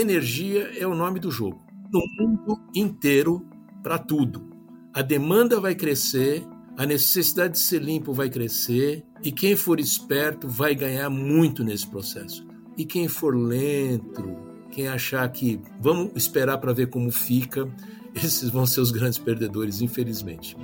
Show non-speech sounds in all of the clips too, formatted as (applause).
energia é o nome do jogo. No mundo inteiro, para tudo. A demanda vai crescer, a necessidade de ser limpo vai crescer, e quem for esperto vai ganhar muito nesse processo. E quem for lento, quem achar que vamos esperar para ver como fica, (laughs) esses vão ser os grandes perdedores, infelizmente.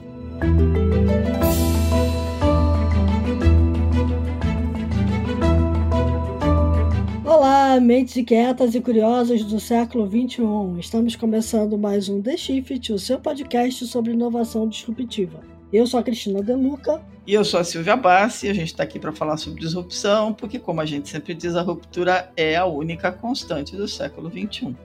Olá, mentes inquietas e curiosas do século XXI. Estamos começando mais um The Shift, o seu podcast sobre inovação disruptiva. Eu sou a Cristina Deluca. E eu sou a Silvia Bassi, a gente está aqui para falar sobre disrupção, porque, como a gente sempre diz, a ruptura é a única constante do século XXI.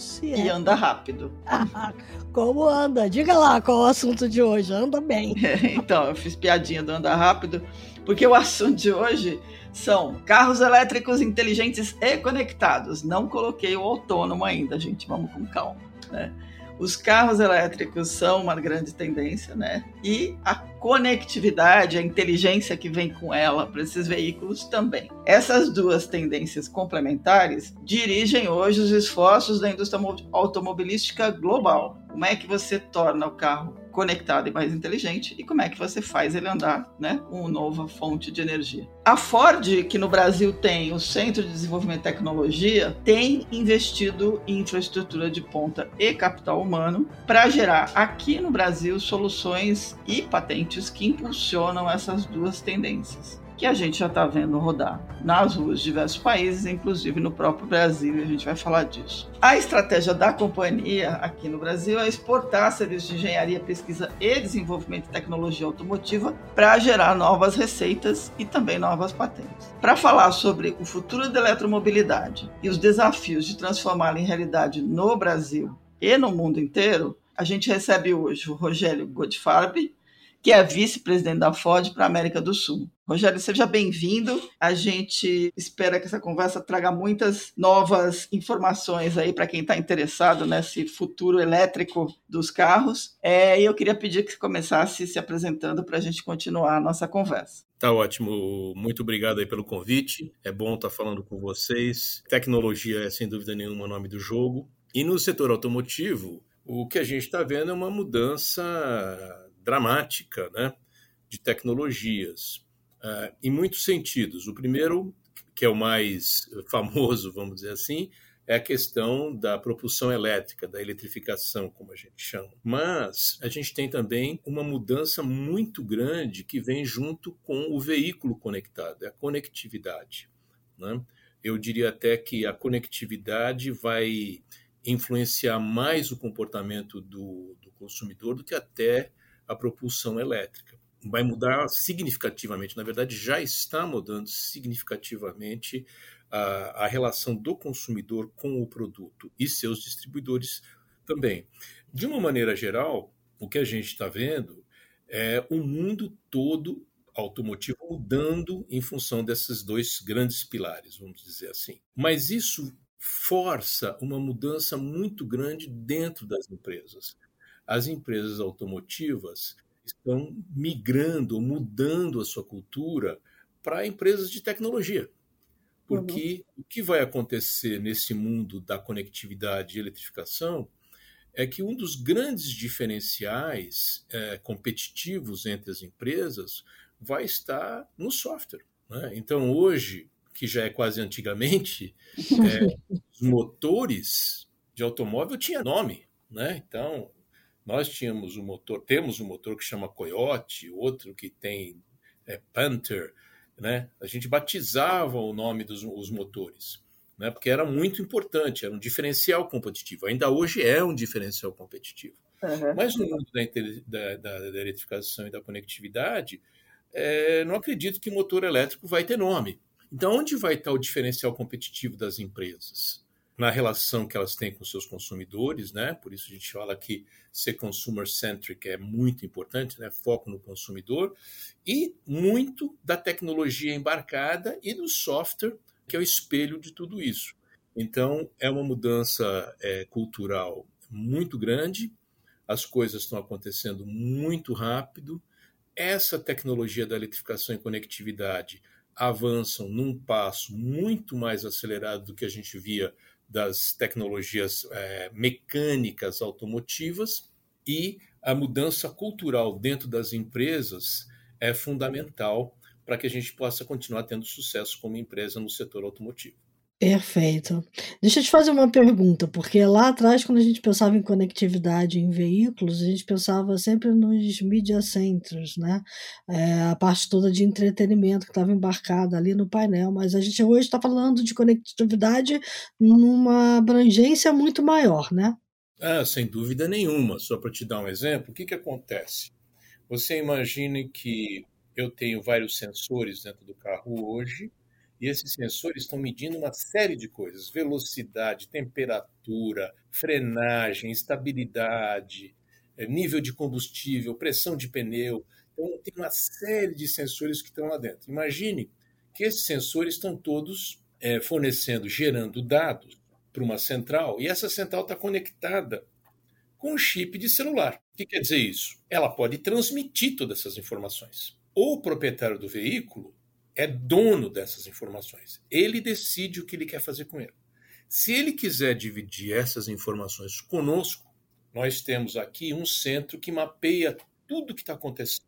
se é. E anda rápido. (laughs) Como anda? Diga lá qual é o assunto de hoje. Anda bem. É, (laughs) então, eu fiz piadinha do anda rápido, porque o assunto de hoje são carros elétricos inteligentes e conectados. Não coloquei o autônomo ainda, gente. Vamos com calma, né? Os carros elétricos são uma grande tendência, né? E a conectividade, a inteligência que vem com ela para esses veículos também. Essas duas tendências complementares dirigem hoje os esforços da indústria automobilística global. Como é que você torna o carro conectado e mais inteligente e como é que você faz ele andar, né, com uma nova fonte de energia. A Ford, que no Brasil tem o Centro de Desenvolvimento e Tecnologia, tem investido em infraestrutura de ponta e capital humano para gerar aqui no Brasil soluções e patentes que impulsionam essas duas tendências que a gente já está vendo rodar nas ruas de diversos países, inclusive no próprio Brasil, e a gente vai falar disso. A estratégia da companhia aqui no Brasil é exportar serviços de engenharia, pesquisa e desenvolvimento de tecnologia automotiva para gerar novas receitas e também novas patentes. Para falar sobre o futuro da eletromobilidade e os desafios de transformá-la em realidade no Brasil e no mundo inteiro, a gente recebe hoje o Rogério Godfarb, que é vice-presidente da Ford para a América do Sul. Rogério, seja bem-vindo. A gente espera que essa conversa traga muitas novas informações aí para quem está interessado nesse futuro elétrico dos carros. É, e eu queria pedir que você começasse se apresentando para a gente continuar a nossa conversa. Tá ótimo. Muito obrigado aí pelo convite. É bom estar tá falando com vocês. Tecnologia é sem dúvida nenhuma o nome do jogo. E no setor automotivo, o que a gente está vendo é uma mudança dramática né, de tecnologias, uh, em muitos sentidos. O primeiro, que é o mais (laughs) famoso, vamos dizer assim, é a questão da propulsão elétrica, da eletrificação, como a gente chama. Mas a gente tem também uma mudança muito grande que vem junto com o veículo conectado, é a conectividade. Né? Eu diria até que a conectividade vai influenciar mais o comportamento do, do consumidor do que até a propulsão elétrica. Vai mudar significativamente, na verdade, já está mudando significativamente a, a relação do consumidor com o produto e seus distribuidores também. De uma maneira geral, o que a gente está vendo é o mundo todo automotivo mudando em função desses dois grandes pilares, vamos dizer assim. Mas isso força uma mudança muito grande dentro das empresas as empresas automotivas estão migrando, mudando a sua cultura para empresas de tecnologia. Porque uhum. o que vai acontecer nesse mundo da conectividade e eletrificação é que um dos grandes diferenciais é, competitivos entre as empresas vai estar no software. Né? Então, hoje, que já é quase antigamente, (laughs) é, os motores de automóvel tinham nome. Né? Então, nós tínhamos um motor, temos um motor que chama Coyote, outro que tem é, Panther, né? A gente batizava o nome dos os motores, né? Porque era muito importante, era um diferencial competitivo. Ainda hoje é um diferencial competitivo. Uhum. Mas no mundo da, da, da, eletrificação e da conectividade, é, não acredito que motor elétrico vai ter nome. Então, onde vai estar o diferencial competitivo das empresas? Na relação que elas têm com seus consumidores, né? Por isso a gente fala que ser consumer centric é muito importante, né? Foco no consumidor e muito da tecnologia embarcada e do software que é o espelho de tudo isso. Então é uma mudança é, cultural muito grande, as coisas estão acontecendo muito rápido. Essa tecnologia da eletrificação e conectividade avançam num passo muito mais acelerado do que a gente via das tecnologias é, mecânicas automotivas e a mudança cultural dentro das empresas é fundamental para que a gente possa continuar tendo sucesso como empresa no setor automotivo. Perfeito. Deixa eu te fazer uma pergunta, porque lá atrás, quando a gente pensava em conectividade em veículos, a gente pensava sempre nos media centers, né? É, a parte toda de entretenimento que estava embarcada ali no painel, mas a gente hoje está falando de conectividade numa abrangência muito maior, né? Ah, sem dúvida nenhuma. Só para te dar um exemplo, o que, que acontece? Você imagine que eu tenho vários sensores dentro do carro hoje, e esses sensores estão medindo uma série de coisas: velocidade, temperatura, frenagem, estabilidade, eh, nível de combustível, pressão de pneu. Então, tem uma série de sensores que estão lá dentro. Imagine que esses sensores estão todos é, fornecendo, gerando dados para uma central, e essa central está conectada com um chip de celular. O que quer dizer isso? Ela pode transmitir todas essas informações. O proprietário do veículo é dono dessas informações. Ele decide o que ele quer fazer com ele. Se ele quiser dividir essas informações conosco, nós temos aqui um centro que mapeia tudo o que está acontecendo.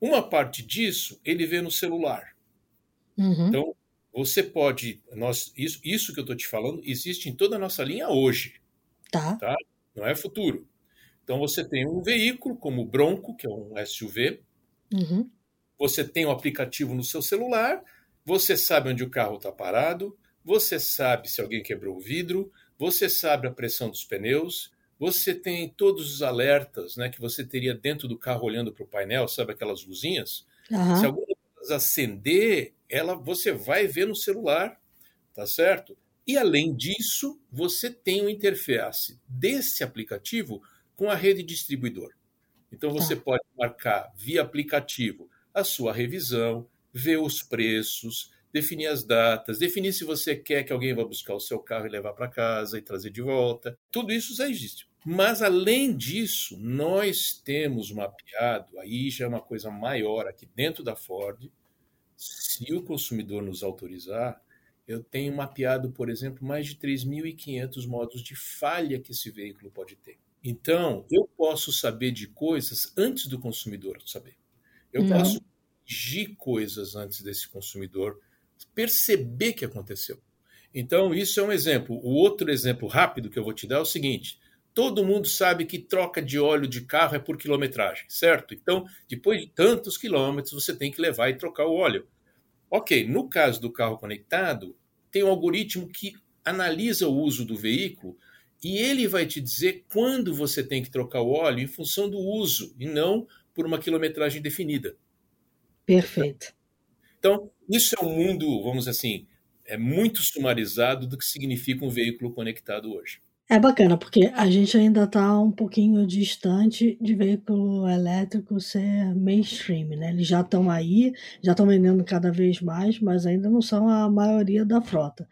Uma parte disso ele vê no celular. Uhum. Então, você pode. Nós, isso, isso que eu estou te falando existe em toda a nossa linha hoje. Tá. tá. Não é futuro. Então, você tem um veículo como o Bronco, que é um SUV. Uhum. Você tem o um aplicativo no seu celular, você sabe onde o carro está parado, você sabe se alguém quebrou o vidro, você sabe a pressão dos pneus, você tem todos os alertas né, que você teria dentro do carro olhando para o painel, sabe aquelas luzinhas? Uhum. Se alguma delas acender, ela você vai ver no celular, tá certo? E além disso, você tem uma interface desse aplicativo com a rede distribuidor. Então você tá. pode marcar via aplicativo a sua revisão, ver os preços, definir as datas, definir se você quer que alguém vá buscar o seu carro e levar para casa e trazer de volta. Tudo isso já existe. Mas, além disso, nós temos mapeado, aí já é uma coisa maior aqui dentro da Ford, se o consumidor nos autorizar, eu tenho mapeado, por exemplo, mais de 3.500 modos de falha que esse veículo pode ter. Então, eu posso saber de coisas antes do consumidor saber. Eu Não. posso corrigir coisas antes desse consumidor perceber que aconteceu. Então, isso é um exemplo. O outro exemplo rápido que eu vou te dar é o seguinte: todo mundo sabe que troca de óleo de carro é por quilometragem, certo? Então, depois de tantos quilômetros, você tem que levar e trocar o óleo. Ok, no caso do carro conectado, tem um algoritmo que analisa o uso do veículo e ele vai te dizer quando você tem que trocar o óleo em função do uso e não por uma quilometragem definida. Perfeito. Então, isso é um mundo, vamos dizer assim, é muito sumarizado do que significa um veículo conectado hoje. É bacana, porque a gente ainda está um pouquinho distante de veículo elétrico ser mainstream, né? Eles já estão aí, já estão vendendo cada vez mais, mas ainda não são a maioria da frota.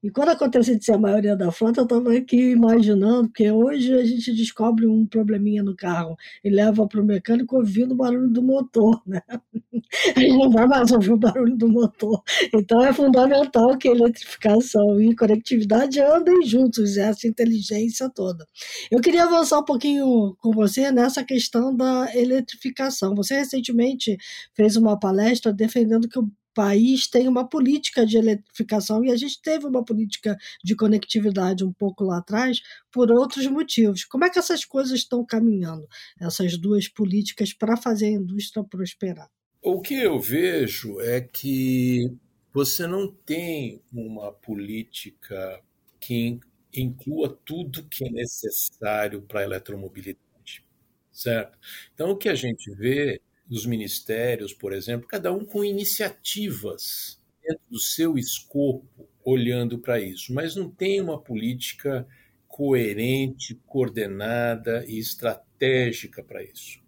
E quando acontece de ser a maioria da frota, eu estava aqui imaginando, porque hoje a gente descobre um probleminha no carro e leva para o mecânico ouvindo o barulho do motor, né? (laughs) A gente não vai mais ouvir o barulho do motor. Então é fundamental que a eletrificação e conectividade andem juntos, essa inteligência toda. Eu queria avançar um pouquinho com você nessa questão da eletrificação. Você recentemente fez uma palestra defendendo que o país tem uma política de eletrificação e a gente teve uma política de conectividade um pouco lá atrás por outros motivos. Como é que essas coisas estão caminhando, essas duas políticas, para fazer a indústria prosperar? O que eu vejo é que você não tem uma política que inclua tudo que é necessário para a eletromobilidade, certo? Então, o que a gente vê dos ministérios, por exemplo, cada um com iniciativas dentro do seu escopo, olhando para isso, mas não tem uma política coerente, coordenada e estratégica para isso.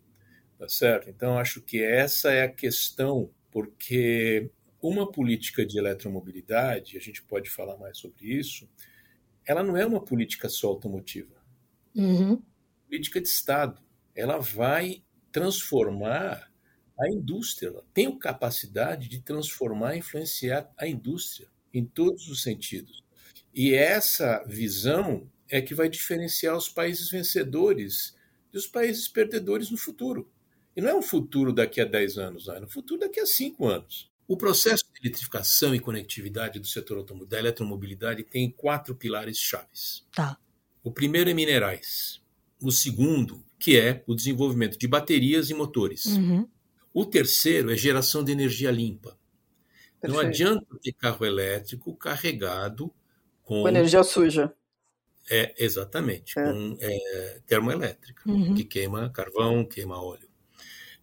Tá certo? Então, acho que essa é a questão, porque uma política de eletromobilidade, a gente pode falar mais sobre isso, ela não é uma política só automotiva. Uhum. Política de Estado. Ela vai transformar a indústria tem capacidade de transformar e influenciar a indústria em todos os sentidos. E essa visão é que vai diferenciar os países vencedores dos países perdedores no futuro. E não é um futuro daqui a 10 anos, é um futuro daqui a 5 anos. O processo de eletrificação e conectividade do setor da eletromobilidade tem quatro pilares chaves. Tá. O primeiro é minerais. O segundo, que é o desenvolvimento de baterias e motores. Uhum. O terceiro é geração de energia limpa. Perfeito. Não adianta ter carro elétrico carregado com, com energia suja. É, exatamente, é. com é, termoelétrica, uhum. que queima carvão, queima óleo.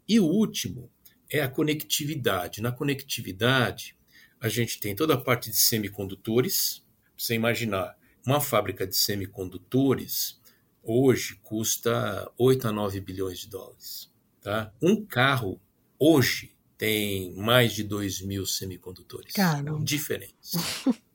E o último é a conectividade. Na conectividade, a gente tem toda a parte de semicondutores. Você imaginar, uma fábrica de semicondutores hoje custa 8 a 9 bilhões de dólares. Tá? Um carro hoje tem mais de 2 mil semicondutores Caramba. diferentes. (laughs)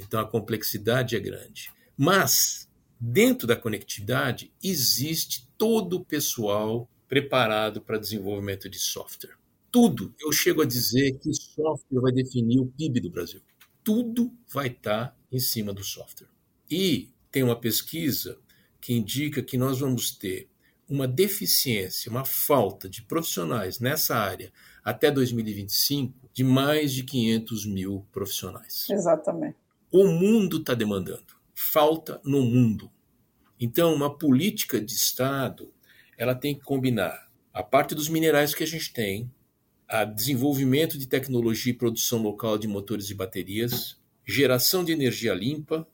Então a complexidade é grande. Mas, dentro da conectividade, existe todo o pessoal preparado para desenvolvimento de software. Tudo, eu chego a dizer que o software vai definir o PIB do Brasil. Tudo vai estar em cima do software. E tem uma pesquisa que indica que nós vamos ter uma deficiência, uma falta de profissionais nessa área até 2025 de mais de 500 mil profissionais. Exatamente. O mundo está demandando, falta no mundo. Então, uma política de Estado ela tem que combinar a parte dos minerais que a gente tem, a desenvolvimento de tecnologia e produção local de motores e baterias, geração de energia limpa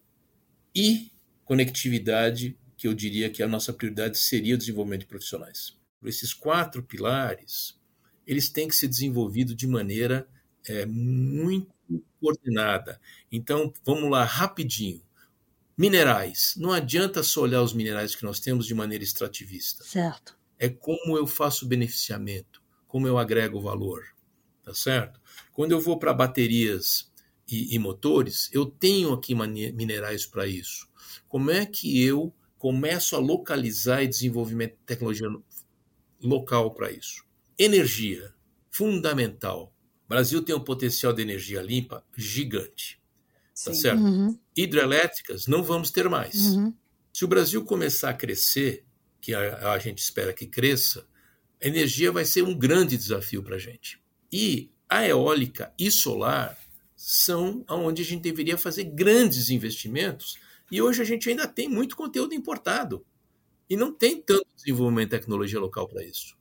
e conectividade, que eu diria que a nossa prioridade seria o desenvolvimento de profissionais. Esses quatro pilares, eles têm que ser desenvolvidos de maneira é, muito coordenada. Então, vamos lá, rapidinho. Minerais. Não adianta só olhar os minerais que nós temos de maneira extrativista. Certo. É como eu faço o beneficiamento, como eu agrego valor. Tá certo? Quando eu vou para baterias e, e, motores, eu tenho aqui minerais para isso. Como é que eu começo a localizar e desenvolvimento de tecnologia local para isso? Energia, fundamental. O Brasil tem um potencial de energia limpa gigante. Tá certo? Uhum. Hidrelétricas não vamos ter mais. Uhum. Se o Brasil começar a crescer, que a, a gente espera que cresça, a energia vai ser um grande desafio para a gente. E a eólica e solar são onde a gente deveria fazer grandes investimentos e hoje a gente ainda tem muito conteúdo importado e não tem tanto desenvolvimento de tecnologia local para isso.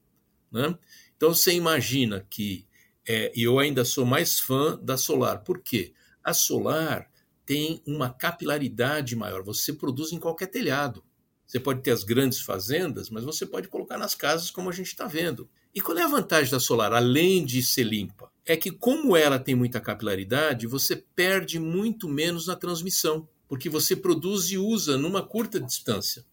Né? Então você imagina que, é, eu ainda sou mais fã da solar, por quê? A solar tem uma capilaridade maior. Você produz em qualquer telhado. Você pode ter as grandes fazendas, mas você pode colocar nas casas, como a gente está vendo. E qual é a vantagem da solar, além de ser limpa? É que, como ela tem muita capilaridade, você perde muito menos na transmissão, porque você produz e usa numa curta distância.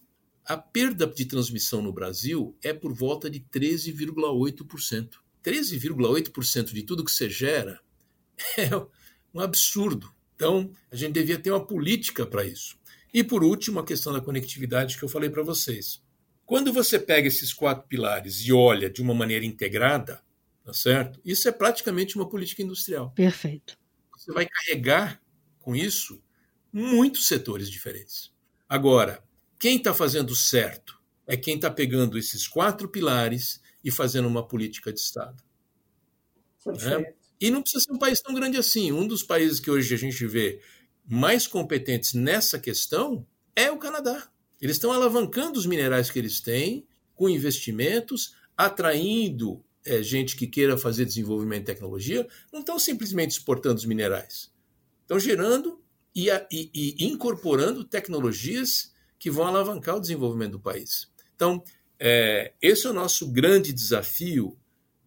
A perda de transmissão no Brasil é por volta de 13,8%. 13,8% de tudo que você gera (laughs) é um absurdo. Então, a gente devia ter uma política para isso. E por último, a questão da conectividade que eu falei para vocês. Quando você pega esses quatro pilares e olha de uma maneira integrada, tá certo? Isso é praticamente uma política industrial. Perfeito. Você vai carregar com isso muitos setores diferentes. Agora, quem está fazendo certo é quem está pegando esses quatro pilares e fazendo uma política de Estado. Né? E não precisa ser um país tão grande assim. Um dos países que hoje a gente vê mais competentes nessa questão é o Canadá. Eles estão alavancando os minerais que eles têm com investimentos, atraindo é, gente que queira fazer desenvolvimento de tecnologia, não estão simplesmente exportando os minerais. Estão gerando e, e, e incorporando tecnologias que vão alavancar o desenvolvimento do país. Então, é, esse é o nosso grande desafio,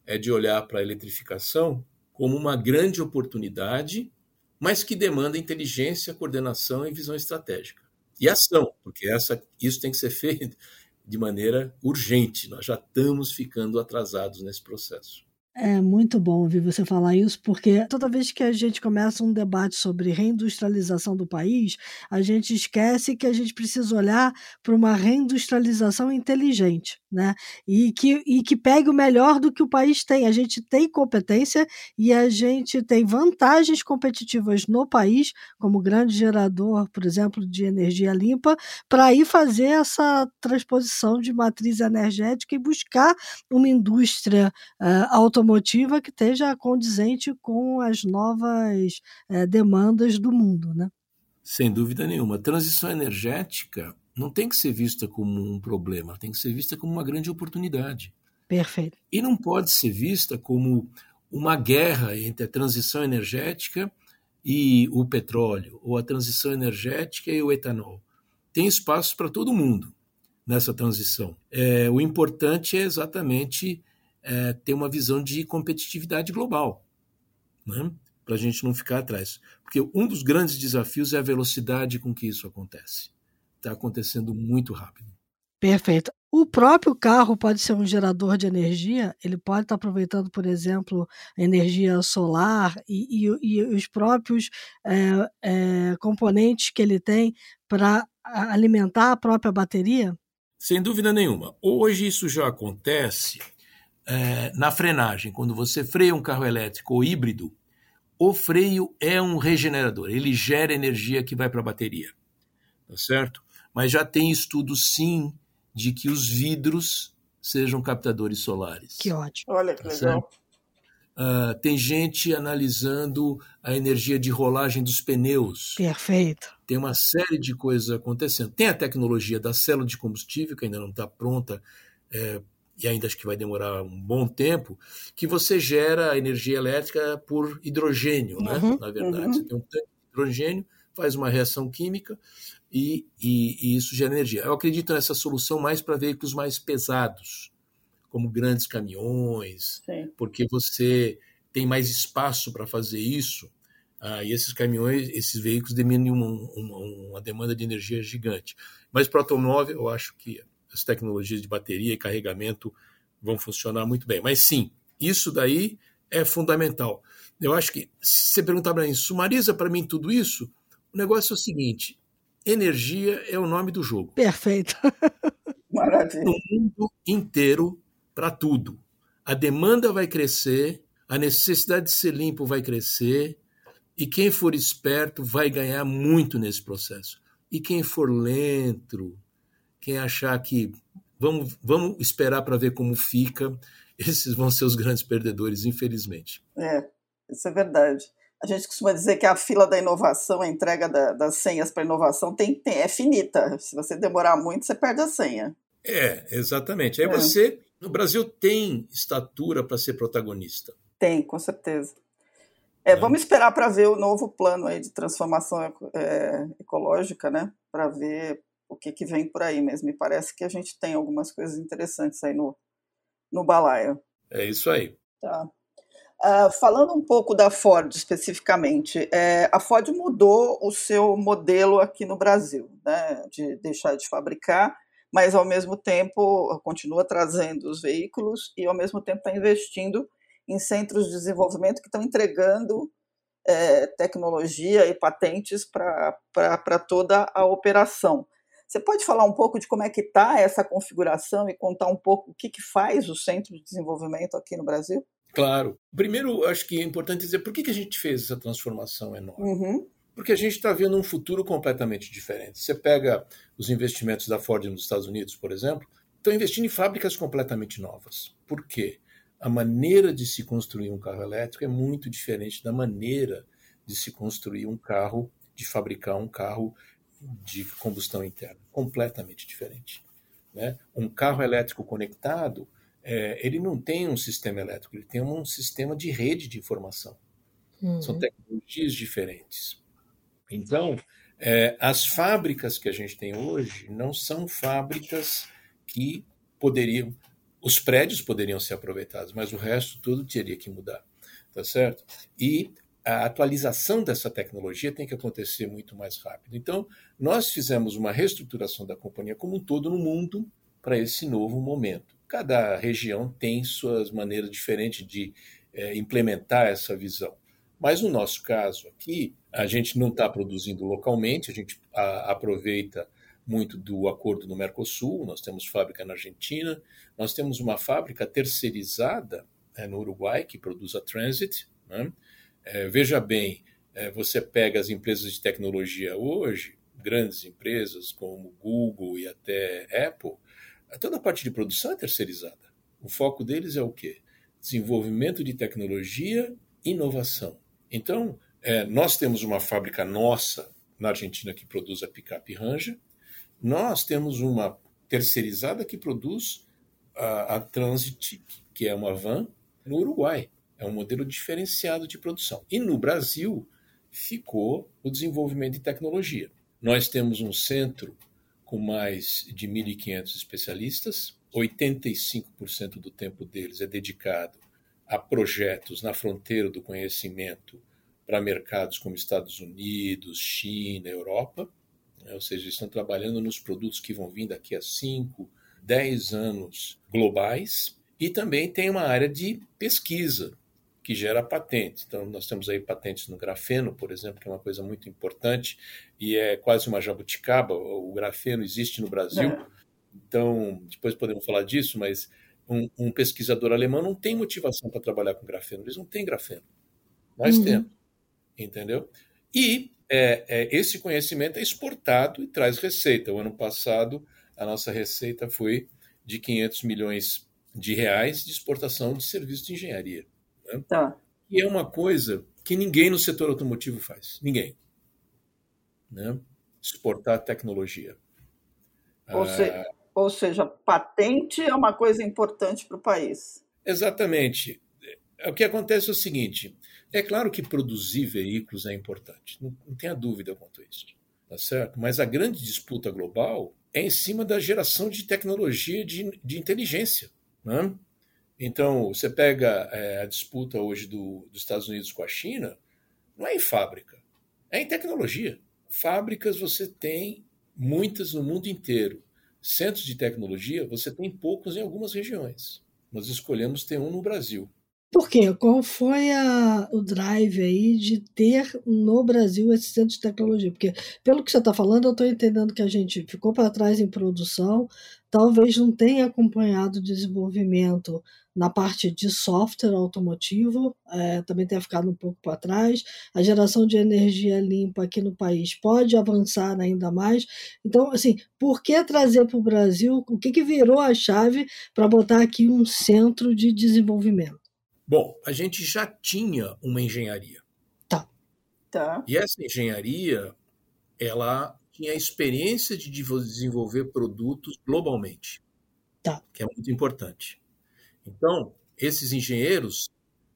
é de olhar para a eletrificação como uma grande oportunidade, mas que demanda inteligência, coordenação e visão estratégica. E ação, porque essa, isso tem que ser (laughs) feito de maneira urgente. Nós já estamos ficando atrasados nesse processo. É muito bom ouvir você falar isso, porque toda vez que a gente começa um debate sobre reindustrialização do país, a gente esquece que a gente precisa olhar para uma reindustrialização inteligente, né? E que, e que pegue o melhor do que o país tem. A gente tem competência e a gente tem vantagens competitivas no país, como grande gerador, por exemplo, de energia limpa, para ir fazer essa transposição de matriz energética e buscar uma indústria uh, automotiva que esteja condizente com as novas é, demandas do mundo. Né? Sem dúvida nenhuma. A transição energética não tem que ser vista como um problema, tem que ser vista como uma grande oportunidade. Perfeito. E não pode ser vista como uma guerra entre a transição energética e o petróleo, ou a transição energética e o etanol. Tem espaço para todo mundo nessa transição. É, o importante é exatamente é, ter uma visão de competitividade global, né? para a gente não ficar atrás. Porque um dos grandes desafios é a velocidade com que isso acontece. Está acontecendo muito rápido. Perfeito. O próprio carro pode ser um gerador de energia, ele pode estar aproveitando, por exemplo, energia solar e, e, e os próprios é, é, componentes que ele tem para alimentar a própria bateria? Sem dúvida nenhuma. Hoje isso já acontece é, na frenagem, quando você freia um carro elétrico ou híbrido, o freio é um regenerador, ele gera energia que vai para a bateria, tá certo? Mas já tem estudos sim de que os vidros sejam captadores solares. Que ótimo. Olha que tá legal. Uh, tem gente analisando a energia de rolagem dos pneus. Perfeito. Tem uma série de coisas acontecendo. Tem a tecnologia da célula de combustível, que ainda não está pronta é, e ainda acho que vai demorar um bom tempo, que você gera energia elétrica por hidrogênio, né? uhum, né? Na verdade, uhum. você tem um tanque de hidrogênio, faz uma reação química e, e, e isso gera energia. Eu acredito nessa solução mais para veículos mais pesados, como grandes caminhões, Sim. porque você tem mais espaço para fazer isso. Ah, e esses caminhões, esses veículos demandam uma, uma, uma demanda de energia gigante. Mas para automóvel, eu acho que as tecnologias de bateria e carregamento vão funcionar muito bem. Mas sim, isso daí é fundamental. Eu acho que, se você perguntar para mim, sumariza para mim tudo isso, o negócio é o seguinte: energia é o nome do jogo. Perfeito. (laughs) Maravilha. No mundo inteiro, para tudo. A demanda vai crescer, a necessidade de ser limpo vai crescer, e quem for esperto vai ganhar muito nesse processo. E quem for lento, quem achar que vamos, vamos esperar para ver como fica, (laughs) esses vão ser os grandes perdedores, infelizmente. É, isso é verdade. A gente costuma dizer que a fila da inovação, a entrega da, das senhas para inovação tem, tem, é finita. Se você demorar muito, você perde a senha. É, exatamente. Aí é. você, no Brasil, tem estatura para ser protagonista. Tem, com certeza. É, é. Vamos esperar para ver o novo plano aí de transformação é, ecológica, né? Para ver o que, que vem por aí mesmo. Me parece que a gente tem algumas coisas interessantes aí no, no balaio. É isso aí. Tá. Uh, falando um pouco da Ford especificamente, é, a Ford mudou o seu modelo aqui no Brasil, né, de deixar de fabricar, mas ao mesmo tempo continua trazendo os veículos e ao mesmo tempo está investindo em centros de desenvolvimento que estão entregando é, tecnologia e patentes para toda a operação. Você pode falar um pouco de como é que está essa configuração e contar um pouco o que, que faz o Centro de Desenvolvimento aqui no Brasil? Claro. Primeiro, acho que é importante dizer por que, que a gente fez essa transformação enorme. Uhum. Porque a gente está vendo um futuro completamente diferente. Você pega os investimentos da Ford nos Estados Unidos, por exemplo, estão investindo em fábricas completamente novas. Por quê? A maneira de se construir um carro elétrico é muito diferente da maneira de se construir um carro, de fabricar um carro de combustão interna, completamente diferente. Né? Um carro elétrico conectado, é, ele não tem um sistema elétrico, ele tem um sistema de rede de informação. Uhum. São tecnologias diferentes. Então, é, as fábricas que a gente tem hoje não são fábricas que poderiam, os prédios poderiam ser aproveitados, mas o resto tudo teria que mudar, tá certo? E a atualização dessa tecnologia tem que acontecer muito mais rápido. Então, nós fizemos uma reestruturação da companhia como um todo no mundo para esse novo momento. cada região tem suas maneiras diferentes de é, implementar essa visão. Mas no nosso caso aqui, a gente não está produzindo localmente, a gente a, aproveita muito do acordo no Mercosul, nós temos fábrica na Argentina, nós temos uma fábrica terceirizada é, no Uruguai que produz a Transit. Né? É, veja bem, é, você pega as empresas de tecnologia hoje, grandes empresas como Google e até Apple, toda a parte de produção é terceirizada. O foco deles é o quê? Desenvolvimento de tecnologia, inovação. Então, é, nós temos uma fábrica nossa na Argentina que produz a picape Ranger, nós temos uma terceirizada que produz a, a Transit, que é uma van, no Uruguai. É um modelo diferenciado de produção. E no Brasil ficou o desenvolvimento de tecnologia. Nós temos um centro com mais de 1.500 especialistas, 85% do tempo deles é dedicado a projetos na fronteira do conhecimento para mercados como Estados Unidos, China, Europa, né? ou seja, estão trabalhando nos produtos que vão vir daqui a 5, 10 anos globais, e também tem uma área de pesquisa que gera patentes. Então, nós temos aí patentes no grafeno, por exemplo, que é uma coisa muito importante e é quase uma jabuticaba. O grafeno existe no Brasil, é. então depois podemos falar disso, mas um, um, pesquisador alemão não tem motivação para trabalhar com grafeno, eles não têm grafeno. Nós uhum. temos, entendeu? E é, é, esse conhecimento é exportado e traz receita. O ano passado, a nossa receita foi de 500 milhões de reais de exportação de serviços de engenharia. Né? Tá. E é uma coisa que ninguém no setor automotivo faz. Ninguém. Né? Exportar tecnologia. Ou, se, ah, ou seja, patente é uma coisa importante para o país. Exatamente. O que acontece é o seguinte: é claro que produzir veículos é importante, não, não tenha dúvida quanto a isso, tá certo? Mas a grande disputa global é em cima da geração de tecnologia de, de inteligência. Né? Então, você pega é, a disputa hoje do, dos Estados Unidos com a China, não é em fábrica, é em tecnologia. Fábricas você tem muitas no mundo inteiro. Centros de tecnologia você tem poucos em algumas regiões. Nós escolhemos ter um no Brasil. Por quê? Qual foi a, o drive aí de ter no Brasil esse centro de tecnologia? Porque, pelo que você está falando, eu estou entendendo que a gente ficou para trás em produção, talvez não tenha acompanhado o desenvolvimento na parte de software automotivo, é, também tenha ficado um pouco para trás. A geração de energia limpa aqui no país pode avançar ainda mais. Então, assim, por que trazer para o Brasil? O que, que virou a chave para botar aqui um centro de desenvolvimento? Bom, a gente já tinha uma engenharia. Tá. Tá. E essa engenharia, ela tinha a experiência de desenvolver produtos globalmente. Tá. Que é muito importante. Então, esses engenheiros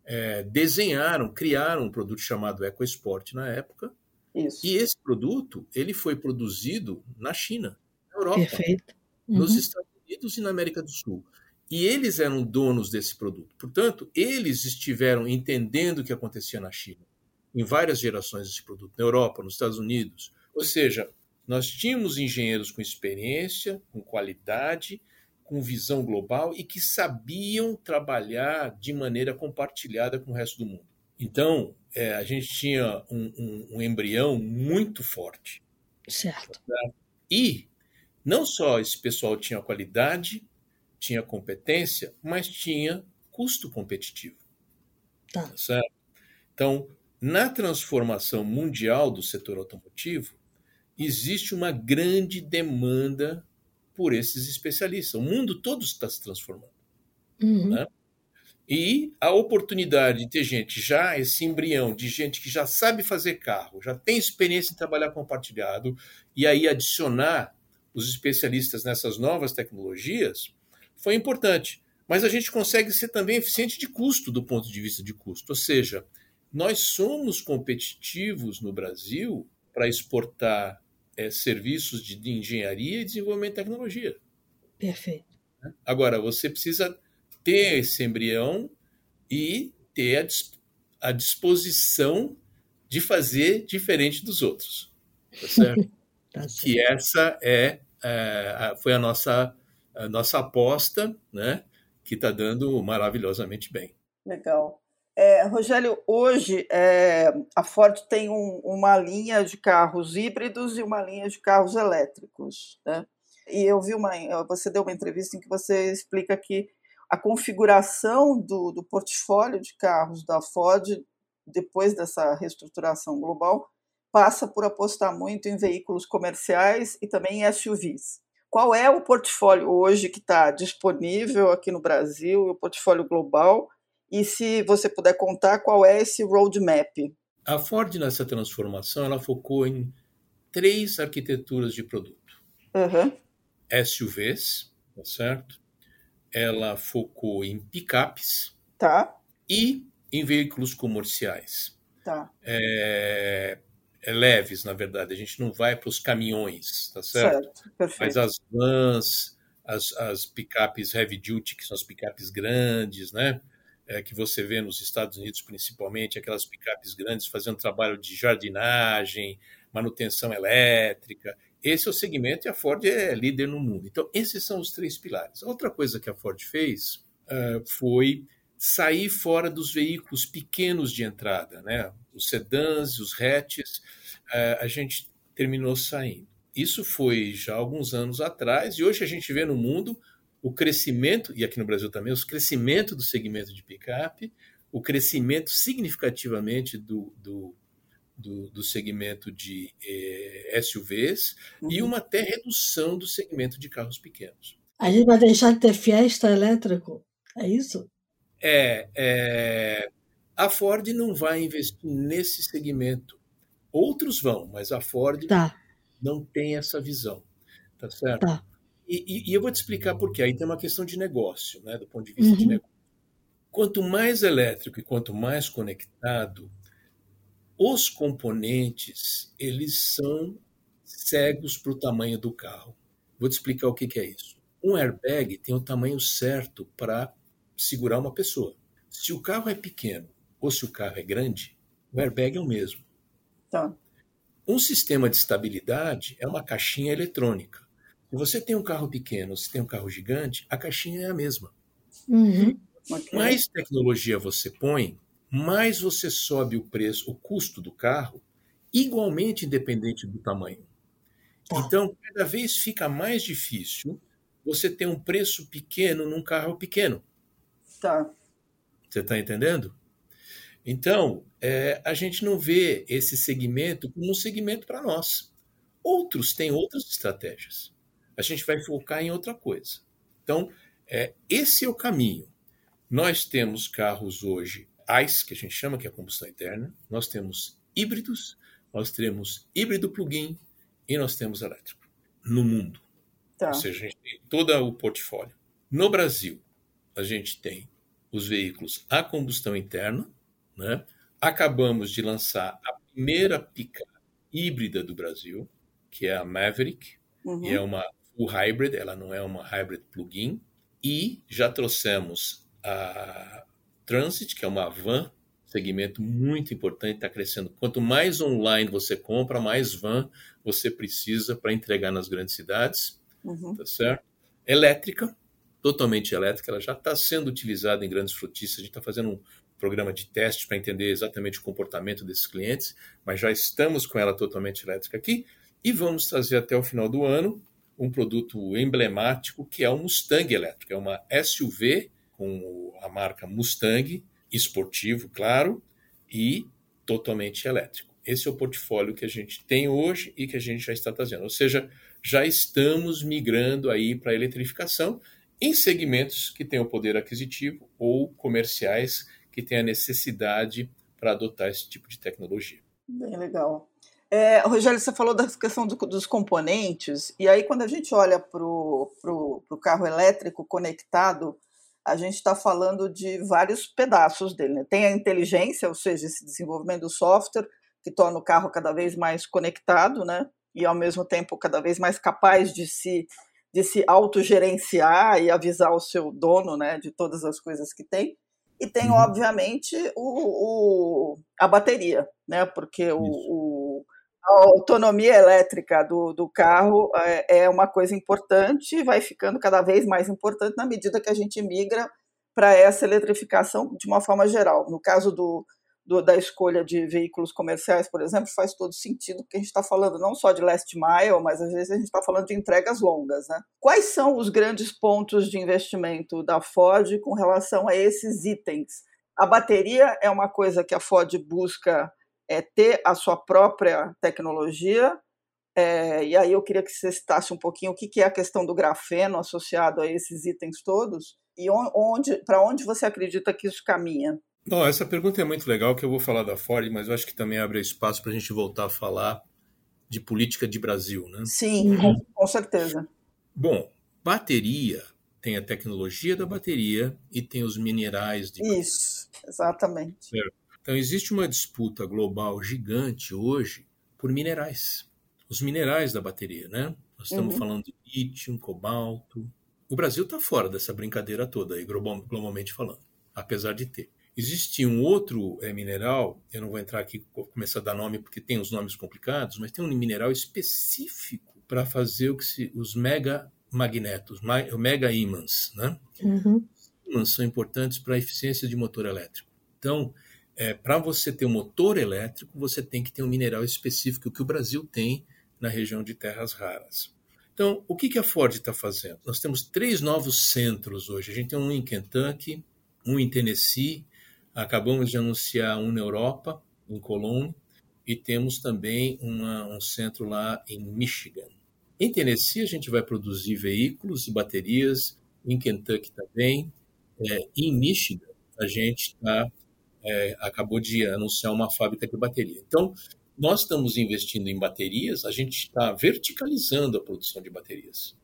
é, desenharam, criaram um produto chamado EcoSport na época. Isso. E esse produto, ele foi produzido na China, na Europa, Perfeito. Uhum. nos Estados Unidos e na América do Sul. E eles eram donos desse produto. Portanto, eles estiveram entendendo o que acontecia na China, em várias gerações desse produto, na Europa, nos Estados Unidos. Ou seja, nós tínhamos engenheiros com experiência, com qualidade, com visão global e que sabiam trabalhar de maneira compartilhada com o resto do mundo. Então, é, a gente tinha um, um, um, embrião muito forte. Certo. E não só esse pessoal tinha qualidade, tinha competência, mas tinha custo competitivo. Tá. Certo? Então, na transformação mundial do setor automotivo, existe uma grande demanda por esses especialistas. O mundo todo está se transformando. Uhum. Né? E a oportunidade de ter gente já, esse embrião de gente que já sabe fazer carro, já tem experiência em trabalhar compartilhado, e aí adicionar os especialistas nessas novas tecnologias, foi importante. Mas a gente consegue ser também eficiente de custo do ponto de vista de custo. Ou seja, nós somos competitivos no Brasil para exportar é, serviços de, de, engenharia e desenvolvimento de tecnologia. Perfeito. Agora, você precisa ter esse embrião e ter a, a disposição de fazer diferente dos outros. Tá certo? (laughs) tá certo. Que essa é, é, foi a nossa a nossa aposta, né, que está dando maravilhosamente bem. Legal. É, Rogério, hoje é, a Ford tem um, uma linha de carros híbridos e uma linha de carros elétricos. Né? E eu vi uma. Você deu uma entrevista em que você explica que a configuração do, do portfólio de carros da Ford, depois dessa reestruturação global, passa por apostar muito em veículos comerciais e também em SUVs. Qual é o portfólio hoje que está disponível aqui no Brasil, o portfólio global? e se você puder contar qual é esse roadmap. A Ford nessa transformação ela focou em três arquiteturas de produto. Uhum. SUVs, tá certo? Ela focou em picapes. Tá. E em veículos comerciais. Tá. É, leves, na verdade. A gente não vai para os caminhões, tá certo? Certo. Mas as vans, as, as picapes heavy duty, que são as picapes grandes, né? é, que você vê nos Estados Unidos, principalmente, aquelas picapes grandes fazendo trabalho de jardinagem, manutenção elétrica. Esse é o segmento e a Ford é líder no mundo. Então, esses são os três pilares. Outra coisa que a Ford fez uh, foi sair fora dos veículos pequenos de entrada, né? Os sedãs, os hatches, uh, a gente terminou saindo. Isso foi já alguns anos atrás e hoje a gente vê no mundo o crescimento, e aqui no Brasil também, o crescimento do segmento de picape, o crescimento significativamente do, do, do, do segmento de eh, SUVs uhum. e uma até redução do segmento de carros pequenos. A gente vai deixar de ter Fiesta elétrico? É isso? É, é, a Ford não vai investir nesse segmento. Outros vão, mas a Ford tá. não tem essa visão. Tá certo? Tá. E, e, eu vou te explicar por quê. Aí tem uma questão de negócio, né, do ponto de vista uhum. de negócio. Quanto mais elétrico e quanto mais conectado, os componentes eles são cegos para o tamanho do carro. Vou te explicar o que, que é isso. Um airbag tem o tamanho certo para segurar uma pessoa. Se o carro é pequeno ou se o carro é grande, o airbag é o mesmo. Tá. Um sistema de estabilidade é uma caixinha eletrônica. Se você tem um carro pequeno, se tem um carro gigante, a caixinha é a mesma. Uhum. Mais tecnologia você põe, mais você sobe o preço, o custo do carro, igualmente independente do tamanho. Tá. Então, cada vez fica mais difícil você ter um preço pequeno num carro pequeno. Tá. Você está entendendo? Então, é, a gente não vê esse segmento como um segmento para nós. Outros têm outras estratégias a gente vai focar em outra coisa. Então, é, esse é o caminho. Nós temos carros hoje ICE, que a gente chama que é combustão interna, nós temos híbridos, nós temos híbrido plug-in e nós temos elétrico no mundo. Tá. Ou seja, a gente tem todo o portfólio. No Brasil, a gente tem os veículos a combustão interna, né? Acabamos de lançar a primeira pica híbrida do Brasil, que é a Maverick, uhum. e é uma o hybrid, ela não é uma hybrid plug-in, e já trouxemos a Transit, que é uma van, segmento muito importante, está crescendo. Quanto mais online você compra, mais van você precisa para entregar nas grandes cidades, uhum. tá certo? Elétrica, totalmente elétrica, ela já está sendo utilizada em grandes frutistas, a gente está fazendo um programa de teste para entender exatamente o comportamento desses clientes, mas já estamos com ela totalmente elétrica aqui e vamos trazer até o final do ano um produto emblemático que é o Mustang elétrico. É uma SUV com a marca Mustang, esportivo, claro, e totalmente elétrico. Esse é o portfólio que a gente tem hoje e que a gente já está trazendo. Ou seja, já estamos migrando aí para a eletrificação em segmentos que têm o poder aquisitivo ou comerciais que têm a necessidade para adotar esse tipo de tecnologia. Bem legal. É, Rogério, você falou da questão do, dos componentes, e aí quando a gente olha para o carro elétrico conectado, a gente está falando de vários pedaços dele. Né? Tem a inteligência, ou seja, esse desenvolvimento do software, que torna o carro cada vez mais conectado, né? e ao mesmo tempo cada vez mais capaz de se, de se autogerenciar e avisar o seu dono né, de todas as coisas que tem. E tem, uhum. obviamente, o, o, a bateria, né? porque o, o a autonomia elétrica do, do carro é, é, uma coisa importante, vai ficando cada vez mais importante na medida que a gente migra para essa eletrificação de uma forma geral. No caso do, do, da escolha de veículos comerciais, por exemplo, faz todo sentido, porque a gente está falando não só de last mile, mas às vezes a gente está falando de entregas longas. Né? Quais são os grandes pontos de investimento da Ford com relação a esses itens? A bateria é uma coisa que a Ford busca é, ter a sua própria tecnologia. É, e aí eu queria que você citasse um pouquinho o que, que é a questão do grafeno associado a esses itens todos e onde, para onde você acredita que isso caminha. Bom, essa pergunta é muito legal, que eu vou falar da Ford, mas eu acho que também abre espaço para a gente voltar a falar de política de Brasil, né? Sim, uhum. com certeza. Bom, bateria tem a tecnologia da bateria e tem os minerais de Isso, exatamente. Certo. Então, existe uma disputa global gigante hoje por minerais. Os minerais da bateria, né? Nós estamos uhum. falando de lítio, cobalto. O Brasil está fora dessa brincadeira toda, aí, globalmente falando, apesar de ter. Existe um outro é, mineral, eu não vou entrar aqui, vou começar a dar nome porque tem os nomes complicados, mas tem um mineral específico para fazer o que se, os mega magnetos, mega ímãs, né? Uhum. Ímãs são importantes para a eficiência de motor elétrico. Então, é, para você ter um motor elétrico, você tem que ter um mineral específico que o Brasil tem na região de terras raras. Então, o que, que a Ford está fazendo? Nós temos três novos centros hoje. A gente tem um em Kentucky, um em Tennessee, acabamos de anunciar um na Europa, em Colômbia, e temos também uma, um centro lá em Michigan. Em Tennessee, a gente vai produzir veículos e baterias, em Kentucky também. É, em Michigan, a gente está é, acabou de anunciar uma fábrica de bateria. Então, nós estamos investindo em baterias, a gente está verticalizando a produção de baterias.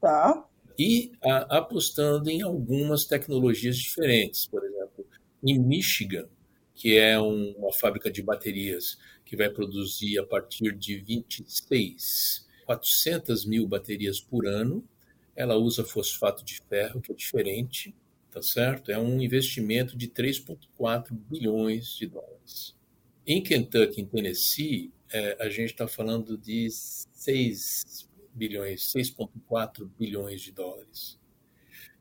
Tá. E a, apostando em algumas tecnologias diferentes. Por em Michigan, que é um, uma fábrica de baterias que vai produzir a partir de 26, 400 mil baterias por ano. Ela usa fosfato de ferro, que é diferente, tá certo? É um investimento de 3,4 bilhões de dólares. Em Kentucky, em Tennessee, é, a gente está falando de 6 bilhões, 6,4 bilhões de dólares.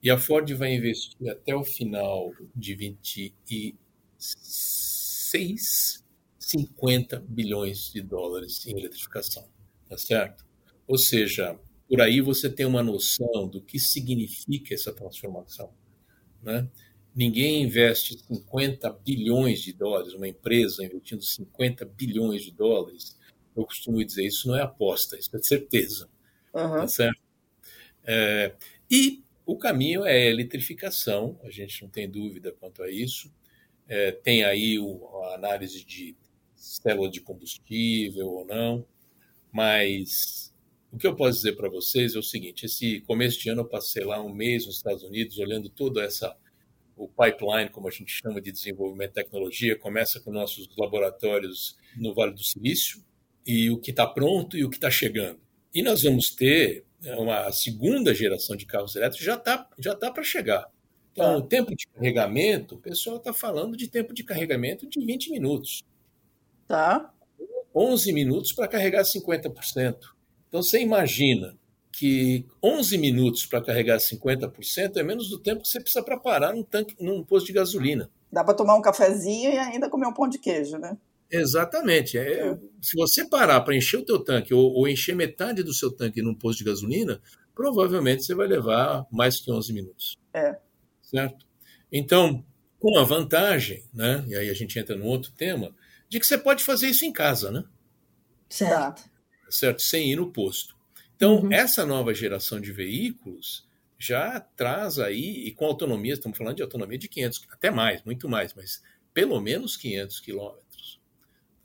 E a Ford vai investir até o final de 26, 50 bilhões de dólares em eletrificação, tá certo? Ou seja, por aí você tem uma noção do que significa essa transformação. Né? Ninguém investe 50 bilhões de dólares, uma empresa investindo 50 bilhões de dólares. Eu costumo dizer, isso não é aposta, isso é certeza. Uhum. Tá certo? É, e o caminho é a eletrificação, a gente não tem dúvida quanto a isso. É, tem aí o, a análise de célula de combustível ou não, mas o que eu posso dizer para vocês é o seguinte: esse começo de ano eu passei lá um mês nos Estados Unidos olhando toda essa o pipeline, como a gente chama de desenvolvimento de tecnologia, começa com nossos laboratórios no Vale do Silício e o que está pronto e o que está chegando. E nós vamos ter uma segunda geração de carros elétricos já está já tá para chegar. Então, ah. o tempo de carregamento, o pessoal está falando de tempo de carregamento de 20 minutos. Tá. 11 minutos para carregar 50%. Então você imagina que 11 minutos para carregar 50% é menos do tempo que você precisa para parar num, tanque, num posto de gasolina. Dá para tomar um cafezinho e ainda comer um pão de queijo, né? Exatamente. É, é. Se você parar para encher o teu tanque ou, ou, encher metade do seu tanque num posto de gasolina, provavelmente você vai levar mais que 11 minutos. É. Certo? Então, com a vantagem, né, e aí a gente entra num outro tema, de que você pode fazer isso em casa, né? Certo certo? Sem ir no posto. Então, uhum. essa nova geração de veículos já traz aí, e com autonomia, estamos falando de autonomia de 500, até mais, muito mais, mas pelo menos 500 quilômetros,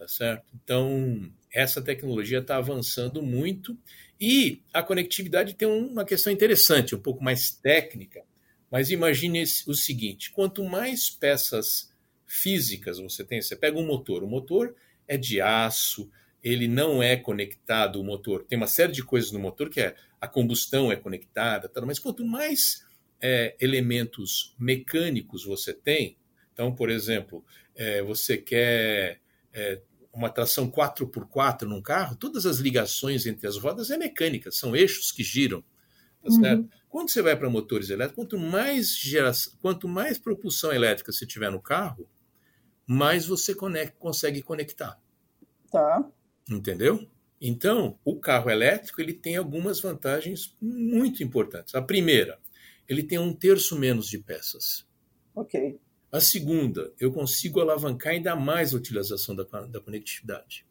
tá certo? Então, essa tecnologia está avançando muito e a conectividade tem uma questão interessante, um pouco mais técnica, mas imagine o seguinte: quanto mais peças físicas você tem, você pega um motor, o motor é de aço, ele não é conectado o motor. Tem uma série de coisas no motor que é a combustão é conectada, tá? mas quanto mais é, elementos mecânicos você tem, então, por exemplo, é, você quer é, uma tração 4x4 num carro, todas as ligações entre as rodas é mecânica, são eixos que giram. Tá uhum. Quando você vai para motores elétricos, quanto mais, geração, quanto mais propulsão elétrica você tiver no carro, mais você conecta, consegue conectar. Tá. Entendeu? Então, o carro elétrico ele tem algumas vantagens muito importantes. A primeira, ele tem um terço menos de peças. Ok. A segunda, eu consigo alavancar ainda mais a utilização da, da conectividade.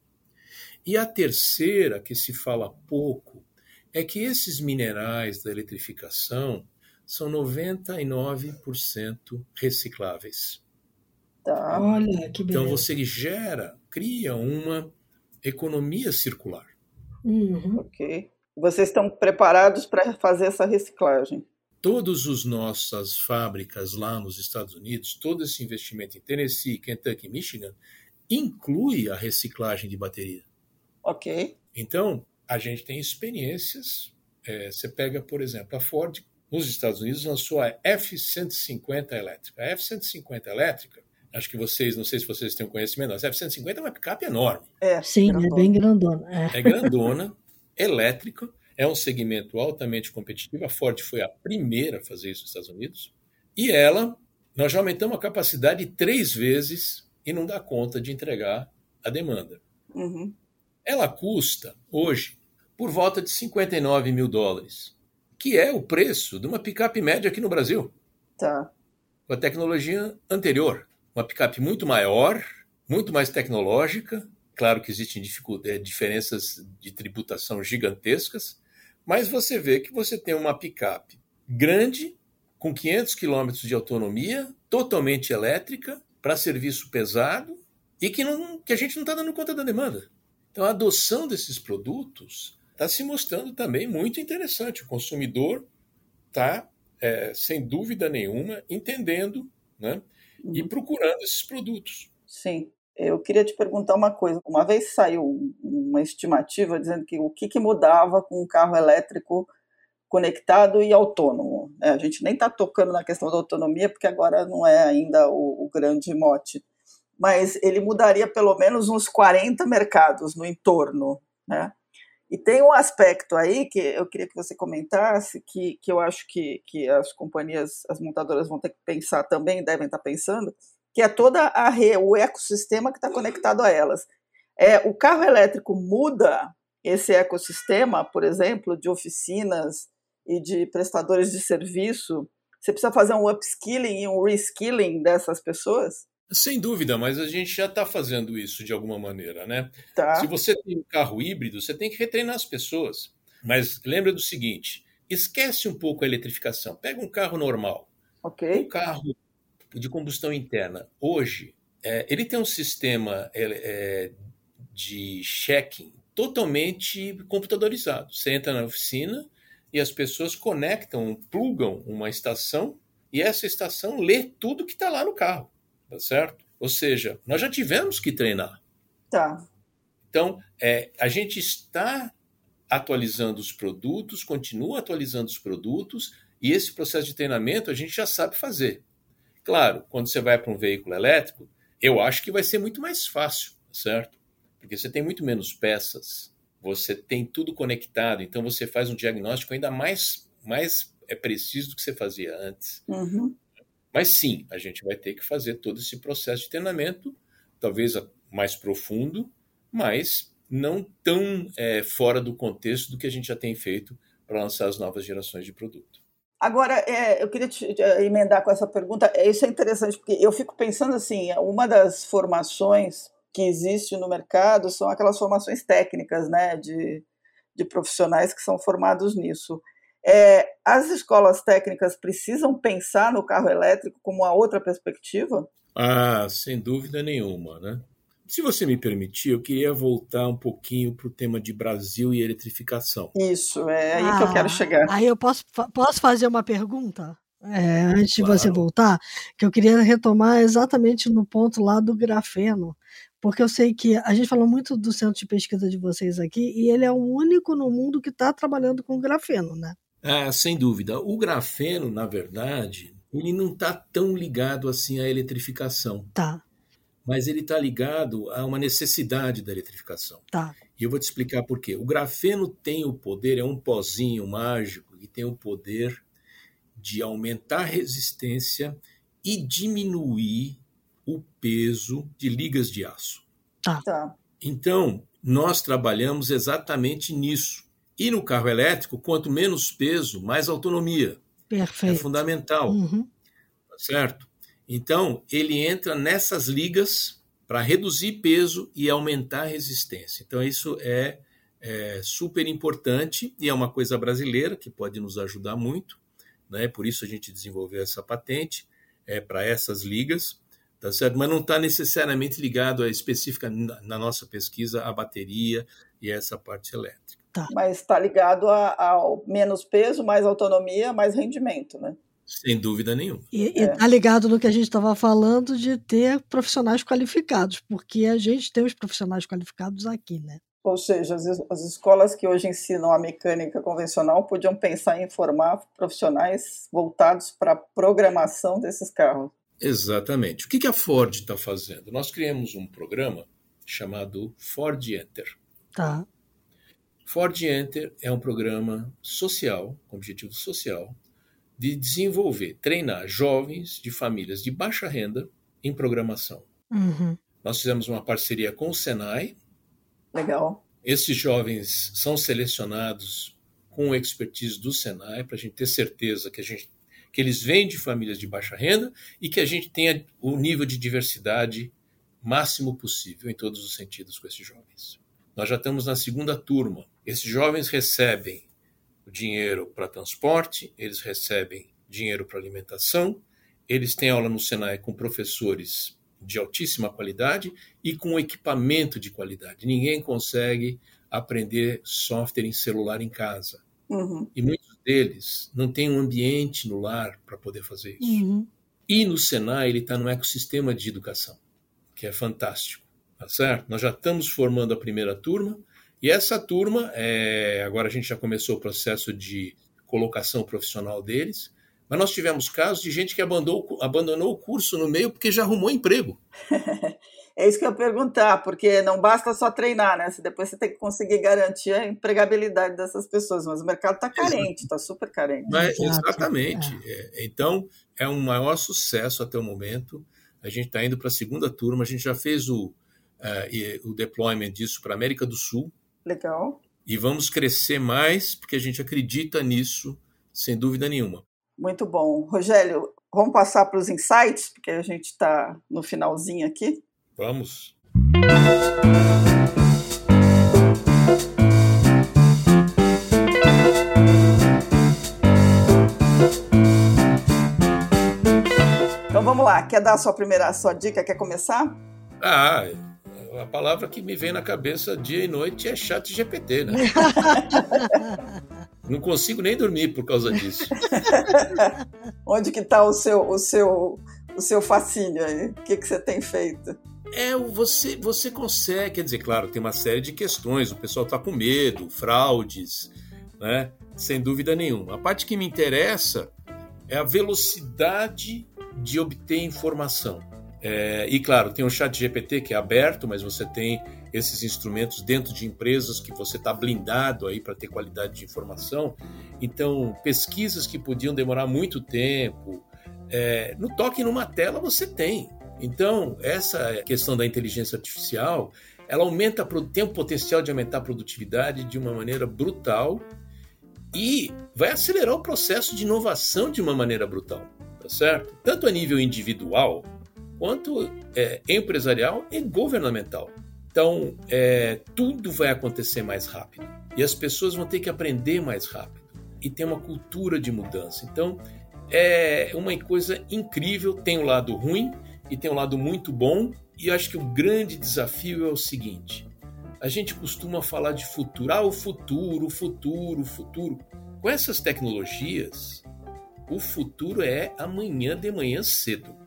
E a terceira, que se fala pouco, é que esses minerais da eletrificação são 99% recicláveis. Tá. Olha, que beleza. Então você gera, cria uma economia circular. Uhum. Ok. Vocês estão preparados para fazer essa reciclagem? Todas as nossas fábricas lá nos Estados Unidos, todo esse investimento em Tennessee, Kentucky, Michigan, inclui a reciclagem de bateria. Ok. Então, a gente tem experiências. É, você pega, por exemplo, a Ford, nos Estados Unidos, lançou a F-150 elétrica. A F-150 elétrica, acho que vocês, não sei se vocês têm conhecimento, mas a F-150 é uma picape enorme. É, Sim, é grandona. é bem grandona. É, é grandona, (laughs) elétrica, é um segmento altamente competitivo. A Ford foi a primeira a fazer isso nos Estados Unidos. E ela, nós já aumentamos a capacidade três vezes e não dá conta de entregar a demanda. Uhum. Ela custa, hoje, por volta de 59 mil dólares, que é o preço de uma picape média aqui no Brasil. Tá. Com a tecnologia anterior. Uma picape muito maior, muito mais tecnológica. Claro que existem eh, diferenças de tributação gigantescas, mas você vê que você tem uma picape grande, com 500 quilômetros de autonomia, totalmente elétrica, para serviço pesado e que, não, que a gente não está dando conta da demanda. Então, a adoção desses produtos está se mostrando também muito interessante. O consumidor está, é, sem dúvida nenhuma, entendendo né, uhum. e procurando esses produtos. Sim. Eu queria te perguntar uma coisa. Uma vez saiu uma estimativa dizendo que o que, que mudava com um carro elétrico conectado e autônomo. É, a gente nem está tocando na questão da autonomia, porque agora não é ainda o, o, grande mote. Mas ele mudaria pelo menos uns 40 mercados no entorno. Né? E tem um aspecto aí que eu queria que você comentasse, que, que eu acho que, que as companhias, as montadoras vão ter que pensar também, devem estar pensando, que é toda a re, o ecossistema que está conectado a elas. É, o carro elétrico muda esse ecossistema, por exemplo, de oficinas e de prestadores de serviço. Você precisa fazer um upskilling e um reskilling dessas pessoas? Sem dúvida, mas a gente já está fazendo isso de alguma maneira, né? Tá. Se você tem um carro híbrido, você tem que retreinar as pessoas. Mas lembra do seguinte: esquece um pouco a eletrificação. Pega um carro normal. Ok. Um carro de combustão interna, hoje, é, ele tem um sistema é, de checking totalmente computadorizado. Você entra na oficina e as pessoas conectam, plugam uma estação e essa estação lê tudo que está lá no carro, tá certo? Ou seja, nós já tivemos que treinar. Tá. Então, é, a gente está atualizando os produtos, continua atualizando os produtos, e esse processo de treinamento a gente já sabe fazer. Claro, quando você vai para um veículo elétrico, eu acho que vai ser muito mais fácil, certo? Porque você tem muito menos peças, você tem tudo conectado, então você faz um diagnóstico ainda mais, mais é preciso do que você fazia antes. Uhum. Mas sim, a gente vai ter que fazer todo esse processo de treinamento, talvez mais profundo, mas não tão é, fora do contexto do que a gente já tem feito para lançar as novas gerações de produto. Agora, é, eu queria te, te, emendar com essa pergunta. É, isso é interessante, porque eu fico pensando assim: uma das formações que existe no mercado são aquelas formações técnicas, né, de, de profissionais que são formados nisso. É, as escolas técnicas precisam pensar no carro elétrico como uma outra perspectiva? Ah, sem dúvida nenhuma, né? Se você me permitir, eu queria voltar um pouquinho para o tema de Brasil e eletrificação. Isso, é aí ah, que eu quero ah, chegar. Aí eu posso, posso fazer uma pergunta? É, antes de você voltar, que eu queria retomar exatamente no ponto lá do grafeno, porque eu sei que a gente falou muito do centro de pesquisa de vocês aqui, e ele é o único no mundo que está trabalhando com grafeno, né? Ah, sem dúvida. O grafeno, na verdade, ele não está tão ligado assim à eletrificação. Tá mas ele está ligado a uma necessidade da eletrificação. Tá. E eu vou te explicar por quê. O grafeno tem o poder, é um pozinho mágico que tem o poder de aumentar a resistência e diminuir o peso de ligas de aço. Tá. Tá. Então, nós trabalhamos exatamente nisso. E no carro elétrico, quanto menos peso, mais autonomia. Perfeito. É fundamental, Uhum. tá certo? Então, ele entra nessas ligas para reduzir peso e aumentar a resistência. Então, isso é, é super importante e é uma coisa brasileira que pode nos ajudar muito. Né? Por isso a gente desenvolveu essa patente é, para essas ligas, tá certo? Mas não está necessariamente ligado a específica na na nossa pesquisa a bateria e essa parte elétrica. Mas está ligado a- ao menos peso, mais autonomia, mais rendimento, né? Sem dúvida nenhuma. E, É. e tá ligado no que a gente estava falando de ter profissionais qualificados, porque a gente tem os profissionais qualificados aqui, né? Ou seja, as, as escolas que hoje ensinam a mecânica convencional podiam pensar em formar profissionais voltados para a programação desses carros. Exatamente. O que que a Ford está fazendo? Nós criamos um programa chamado Ford Enter. Tá. Ford Enter é um programa social, com objetivo social, de desenvolver, treinar jovens de famílias de baixa renda em programação. Uhum. Nós fizemos uma parceria com o Senai. Legal. Esses jovens são selecionados com expertise do Senai para a gente ter certeza que a gente que eles vêm de famílias de baixa renda e que a gente tenha o nível de diversidade máximo possível em todos os sentidos com esses jovens. Nós já estamos na segunda turma. Esses jovens recebem dinheiro para transporte, eles recebem dinheiro para alimentação, eles têm aula no Senai com professores de altíssima qualidade e com equipamento de qualidade. Ninguém consegue aprender software em celular em casa. Uhum. E muitos deles não têm um ambiente no lar para poder fazer isso. Uhum. E no Senai ele está num ecossistema de educação, que é fantástico, tá certo? Nós já estamos formando a primeira turma, e essa turma, é, agora a gente já começou o processo de colocação profissional deles, mas nós tivemos casos de gente que abandonou, abandonou o curso no meio porque já arrumou emprego. (laughs) É isso que eu ia perguntar, porque não basta só treinar, né? Depois você tem que conseguir garantir a empregabilidade dessas pessoas, mas o mercado está carente, está super carente. Mas, Exato, exatamente. É, então, é um maior sucesso até o momento. A gente está indo para a segunda turma, a gente já fez o, e- o deployment disso para a América do Sul, Legal. e vamos crescer mais porque a gente acredita nisso, sem dúvida nenhuma. Muito bom. Rogério, vamos passar para os insights, porque a gente está no finalzinho aqui. Vamos. Então vamos lá. Quer dar a sua primeira a sua dica? Quer começar? Ah, a palavra que me vem na cabeça dia e noite é chat GPT, né? (laughs) Não consigo nem dormir por causa disso. (laughs) Onde que está o seu, o seu, o seu fascínio aí? O que, que você tem feito? É, você, você consegue, quer dizer, claro, tem uma série de questões, o pessoal está com medo, fraudes, né? Sem dúvida nenhuma. A parte que me interessa é a velocidade de obter informação. É, e claro, tem o chat GPT que é aberto, mas você tem esses instrumentos dentro de empresas que você está blindado aí para ter qualidade de informação. Então, pesquisas que podiam demorar muito tempo, é, no toque numa tela você tem. Então, essa questão da inteligência artificial, ela aumenta, tem o potencial de aumentar a produtividade de uma maneira brutal e vai acelerar o processo de inovação de uma maneira brutal, tá certo? Tanto a nível individual, quanto é, empresarial e governamental. Então, é, tudo vai acontecer mais rápido e as pessoas vão ter que aprender mais rápido e ter uma cultura de mudança. Então, é uma coisa incrível. Tem um lado ruim e tem um lado muito bom. E eu acho que o grande desafio é o seguinte: a gente costuma falar de futuro, ah, o futuro, o futuro, o futuro. Com essas tecnologias, o futuro é amanhã de manhã cedo.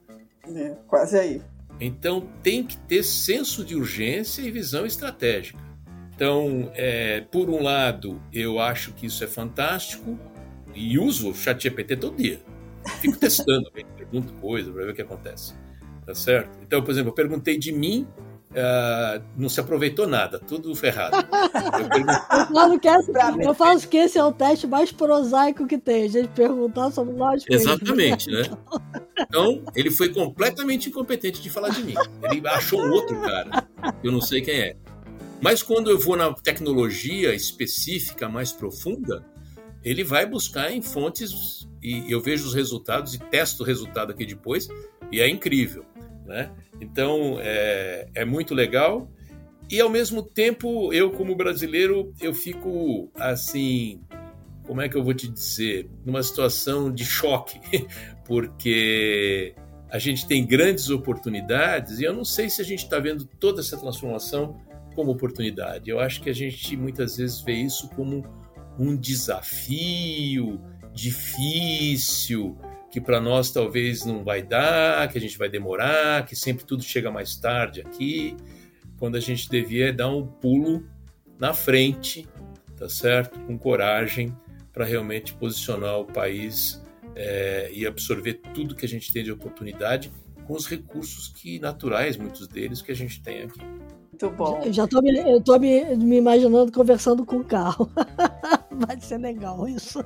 É, quase aí. Então tem que ter senso de urgência e visão estratégica. Então, é, por um lado, eu acho que isso é fantástico e uso o chat GPT todo dia. Fico testando, (laughs) pergunto coisa para ver o que acontece. Tá certo? Então, por exemplo, eu perguntei de mim, Uh, não se aproveitou nada, tudo ferrado. (laughs) Eu, falo que esse, eu falo que esse é o teste mais prosaico que tem, a gente perguntar sobre nós Exatamente, né? Então, ele foi completamente incompetente de falar de mim. Ele achou um outro cara, eu não sei quem é. Mas quando eu vou na tecnologia específica, mais profunda, ele vai buscar em fontes e eu vejo os resultados e testo o resultado aqui depois e é incrível, né? Então é, é muito legal e ao mesmo tempo eu como brasileiro eu fico assim como é que eu vou te dizer numa situação de choque (laughs) porque a gente tem grandes oportunidades e eu não sei se a gente está vendo toda essa transformação como oportunidade. Eu acho que a gente muitas vezes vê isso como um desafio difícil, que para nós talvez não vai dar, que a gente vai demorar, que sempre tudo chega mais tarde aqui, quando a gente devia dar um pulo na frente, tá certo? Com coragem para realmente posicionar o país é, e absorver tudo que a gente tem de oportunidade com os recursos que naturais, muitos deles, que a gente tem aqui. Muito bom. Eu já tô me, eu tô me, me imaginando conversando com o carro. (laughs) Vai ser legal isso.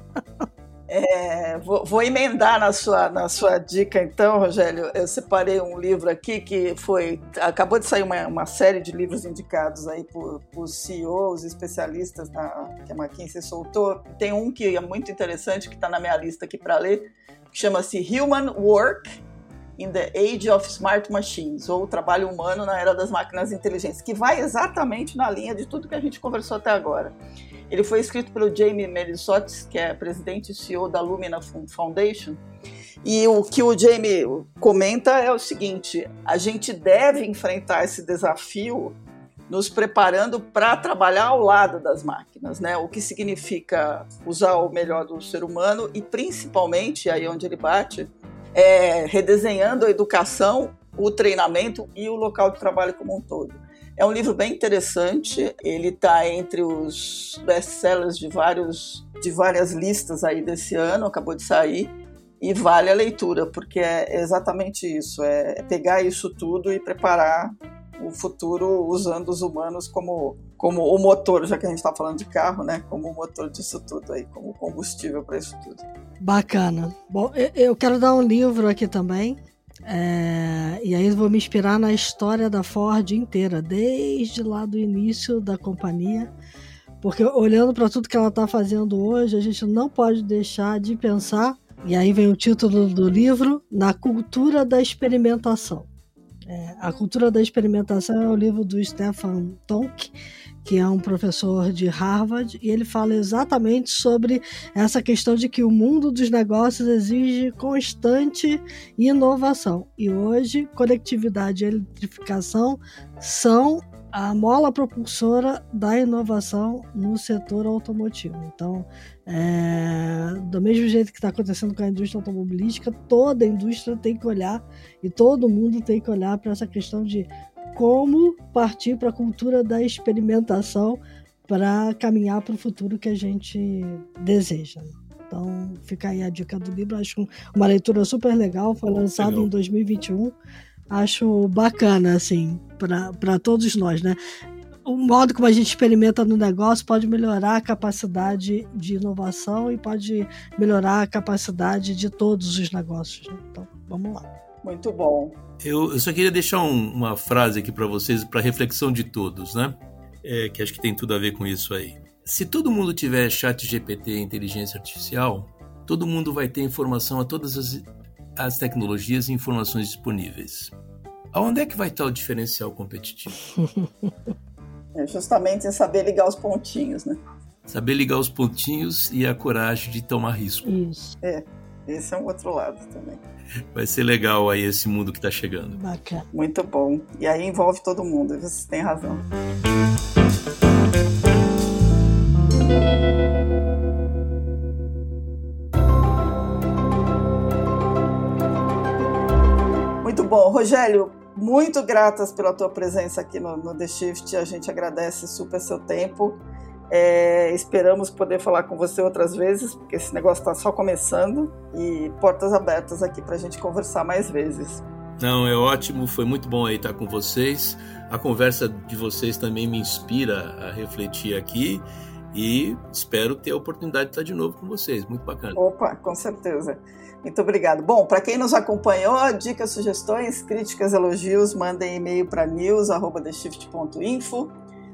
É, vou, vou, emendar na sua, na sua dica, então, Rogério. Eu separei um livro aqui que foi. Acabou de sair uma, uma série de livros indicados aí por, por CEOs, especialistas na, que a McKinsey soltou. Tem um que é muito interessante, que está na minha lista aqui para ler, que chama-se Human Work in the Age of Smart Machines, ou Trabalho Humano na Era das Máquinas Inteligentes, que vai exatamente na linha de tudo que a gente conversou até agora. Ele foi escrito pelo Jamie Melissotis, que é presidente e CEO da Lumina Foundation. E o que o Jamie comenta é o seguinte: a gente deve enfrentar esse desafio nos preparando para trabalhar ao lado das máquinas, né? O que significa usar o melhor do ser humano e principalmente aí onde ele bate, é redesenhando a educação, o treinamento e o local de trabalho como um todo. É um livro bem interessante, ele está entre os best-sellers de, vários, de várias listas aí desse ano, acabou de sair, e vale a leitura, porque é exatamente isso, é pegar isso tudo e preparar o futuro usando os humanos como, como o motor, já que a gente está falando de carro, né? Como o motor disso tudo aí, como combustível para isso tudo. Bacana. Bom, eu quero dar um livro aqui também, é, e aí vou me inspirar na história da Ford inteira, desde lá do início da companhia, porque olhando para tudo que ela está fazendo hoje, a gente não pode deixar de pensar, e aí vem o título do livro, na cultura da experimentação. É, a cultura da experimentação é o livro do Stefan Tonk, que é um professor de Harvard, e ele fala exatamente sobre essa questão de que o mundo dos negócios exige constante inovação. E hoje, conectividade e eletrificação são a mola propulsora da inovação no setor automotivo. Então, é, do mesmo jeito que está acontecendo com a indústria automobilística, toda a indústria tem que olhar e todo mundo tem que olhar para essa questão de como partir para a cultura da experimentação para caminhar para o futuro que a gente deseja. Então, fica aí a dica do livro. Acho uma leitura super legal. Foi lançado legal. em 2021. Acho bacana, assim, para todos nós, né? O modo como a gente experimenta no negócio pode melhorar a capacidade de inovação e pode melhorar a capacidade de todos os negócios. Né? Então, vamos lá. Muito bom. Eu, eu só queria deixar um, uma frase aqui para vocês, para reflexão de todos, né? É, que acho que tem tudo a ver com isso aí. Se todo mundo tiver chat GPT e inteligência artificial, todo mundo vai ter informação a todas as, as tecnologias e informações disponíveis. Aonde é que vai estar o diferencial competitivo? (laughs) É justamente em saber ligar os pontinhos, né? Saber ligar os pontinhos e a coragem de tomar risco. Isso. É, esse é um outro lado também. Vai ser legal aí esse mundo que está chegando. Bacana. Muito bom. E aí envolve todo mundo, vocês têm razão. Muito bom. Rogério, muito gratas pela tua presença aqui no, no The Shift. A gente agradece super seu tempo. É, esperamos poder falar com você outras vezes, porque esse negócio está só começando e portas abertas aqui para a gente conversar mais vezes. Não, é ótimo, foi muito bom aí estar com vocês. A conversa de vocês também me inspira a refletir aqui e espero ter a oportunidade de estar de novo com vocês. Muito bacana. Opa, com certeza. Muito obrigado. Bom, para quem nos acompanhou, dicas, sugestões, críticas, elogios, mandem e-mail para news@theshift.info.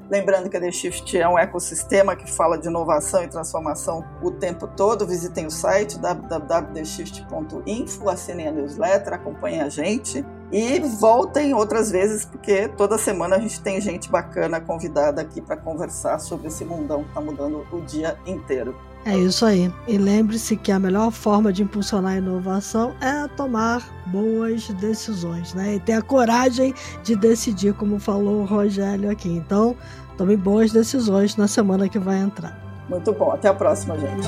Lembrando que a The Shift é um ecossistema que fala de inovação e transformação o tempo todo. Visitem o site www.theshift.info, assinem a newsletter, acompanhem a gente e voltem outras vezes, porque toda semana a gente tem gente bacana convidada aqui para conversar sobre esse mundão que está mudando o dia inteiro. É isso aí. E lembre-se que a melhor forma de impulsionar a inovação é tomar boas decisões, né? E ter a coragem de decidir, como falou o Rogério aqui. Então, tome boas decisões na semana que vai entrar. Muito bom. Até a próxima, gente.